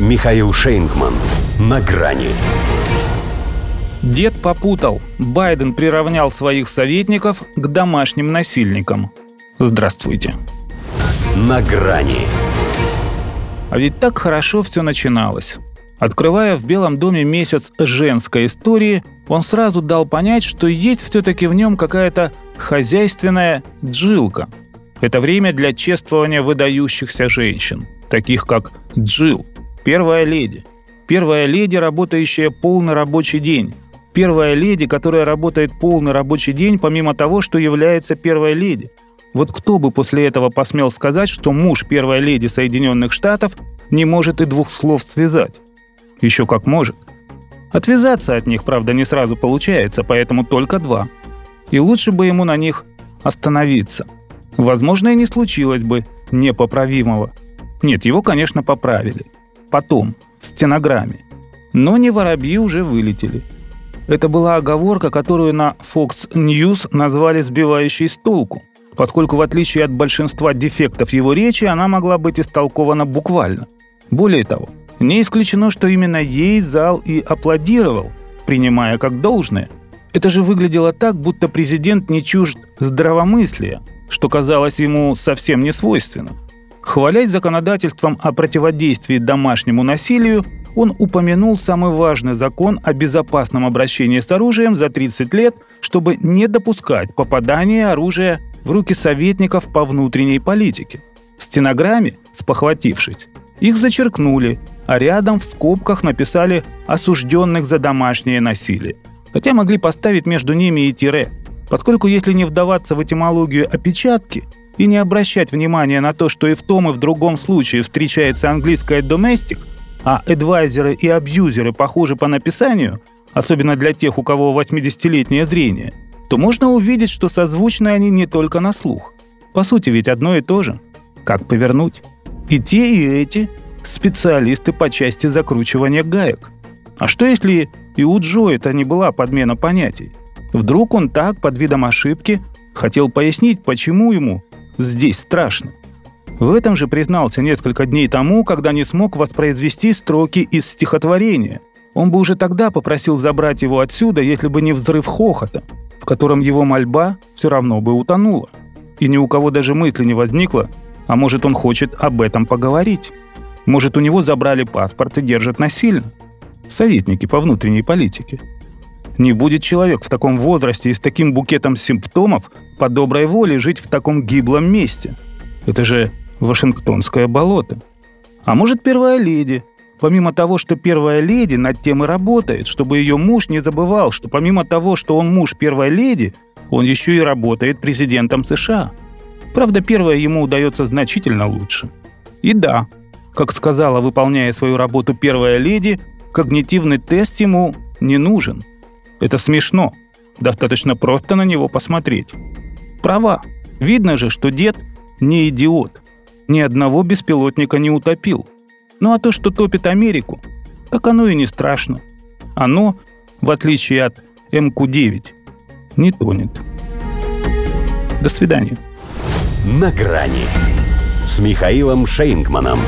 Михаил Шейнгман. На грани. Дед попутал. Байден приравнял своих советников к домашним насильникам. Здравствуйте. На грани. А ведь так хорошо все начиналось. Открывая в Белом доме месяц женской истории, он сразу дал понять, что есть все-таки в нем какая-то хозяйственная джилка. Это время для чествования выдающихся женщин, таких как Джил, первая леди. Первая леди, работающая полный рабочий день. Первая леди, которая работает полный рабочий день, помимо того, что является первой леди. Вот кто бы после этого посмел сказать, что муж первой леди Соединенных Штатов не может и двух слов связать? Еще как может. Отвязаться от них, правда, не сразу получается, поэтому только два. И лучше бы ему на них остановиться. Возможно, и не случилось бы непоправимого. Нет, его, конечно, поправили. Потом, в стенограмме. Но не воробьи уже вылетели. Это была оговорка, которую на Fox News назвали «сбивающей с толку», поскольку в отличие от большинства дефектов его речи, она могла быть истолкована буквально. Более того, не исключено, что именно ей зал и аплодировал, принимая как должное. Это же выглядело так, будто президент не чужд здравомыслия, что казалось ему совсем не свойственно. Хвалясь законодательством о противодействии домашнему насилию, он упомянул самый важный закон о безопасном обращении с оружием за 30 лет, чтобы не допускать попадания оружия в руки советников по внутренней политике. В стенограмме, спохватившись, их зачеркнули, а рядом в скобках написали «осужденных за домашнее насилие». Хотя могли поставить между ними и тире, поскольку если не вдаваться в этимологию опечатки и не обращать внимания на то, что и в том, и в другом случае встречается английское «domestic», а адвайзеры и абьюзеры похожи по написанию, особенно для тех, у кого 80-летнее зрение, то можно увидеть, что созвучны они не только на слух. По сути ведь одно и то же. Как повернуть? И те, и эти специалисты по части закручивания гаек. А что если и у Джо это не была подмена понятий? Вдруг он так, под видом ошибки, хотел пояснить, почему ему здесь страшно. В этом же признался несколько дней тому, когда не смог воспроизвести строки из стихотворения. Он бы уже тогда попросил забрать его отсюда, если бы не взрыв хохота, в котором его мольба все равно бы утонула. И ни у кого даже мысли не возникло, а может он хочет об этом поговорить. Может, у него забрали паспорт и держат насильно? Советники по внутренней политике. Не будет человек в таком возрасте и с таким букетом симптомов по доброй воле жить в таком гиблом месте. Это же Вашингтонское болото. А может, первая леди. Помимо того, что первая леди над тем и работает, чтобы ее муж не забывал, что помимо того, что он муж первой леди, он еще и работает президентом США. Правда, первое ему удается значительно лучше. И да, как сказала, выполняя свою работу первая леди, когнитивный тест ему не нужен. Это смешно. Достаточно просто на него посмотреть. Права. Видно же, что дед не идиот. Ни одного беспилотника не утопил. Ну а то, что топит Америку, так оно и не страшно. Оно, в отличие от МК-9, не тонет. До свидания. На грани с Михаилом Шейнгманом.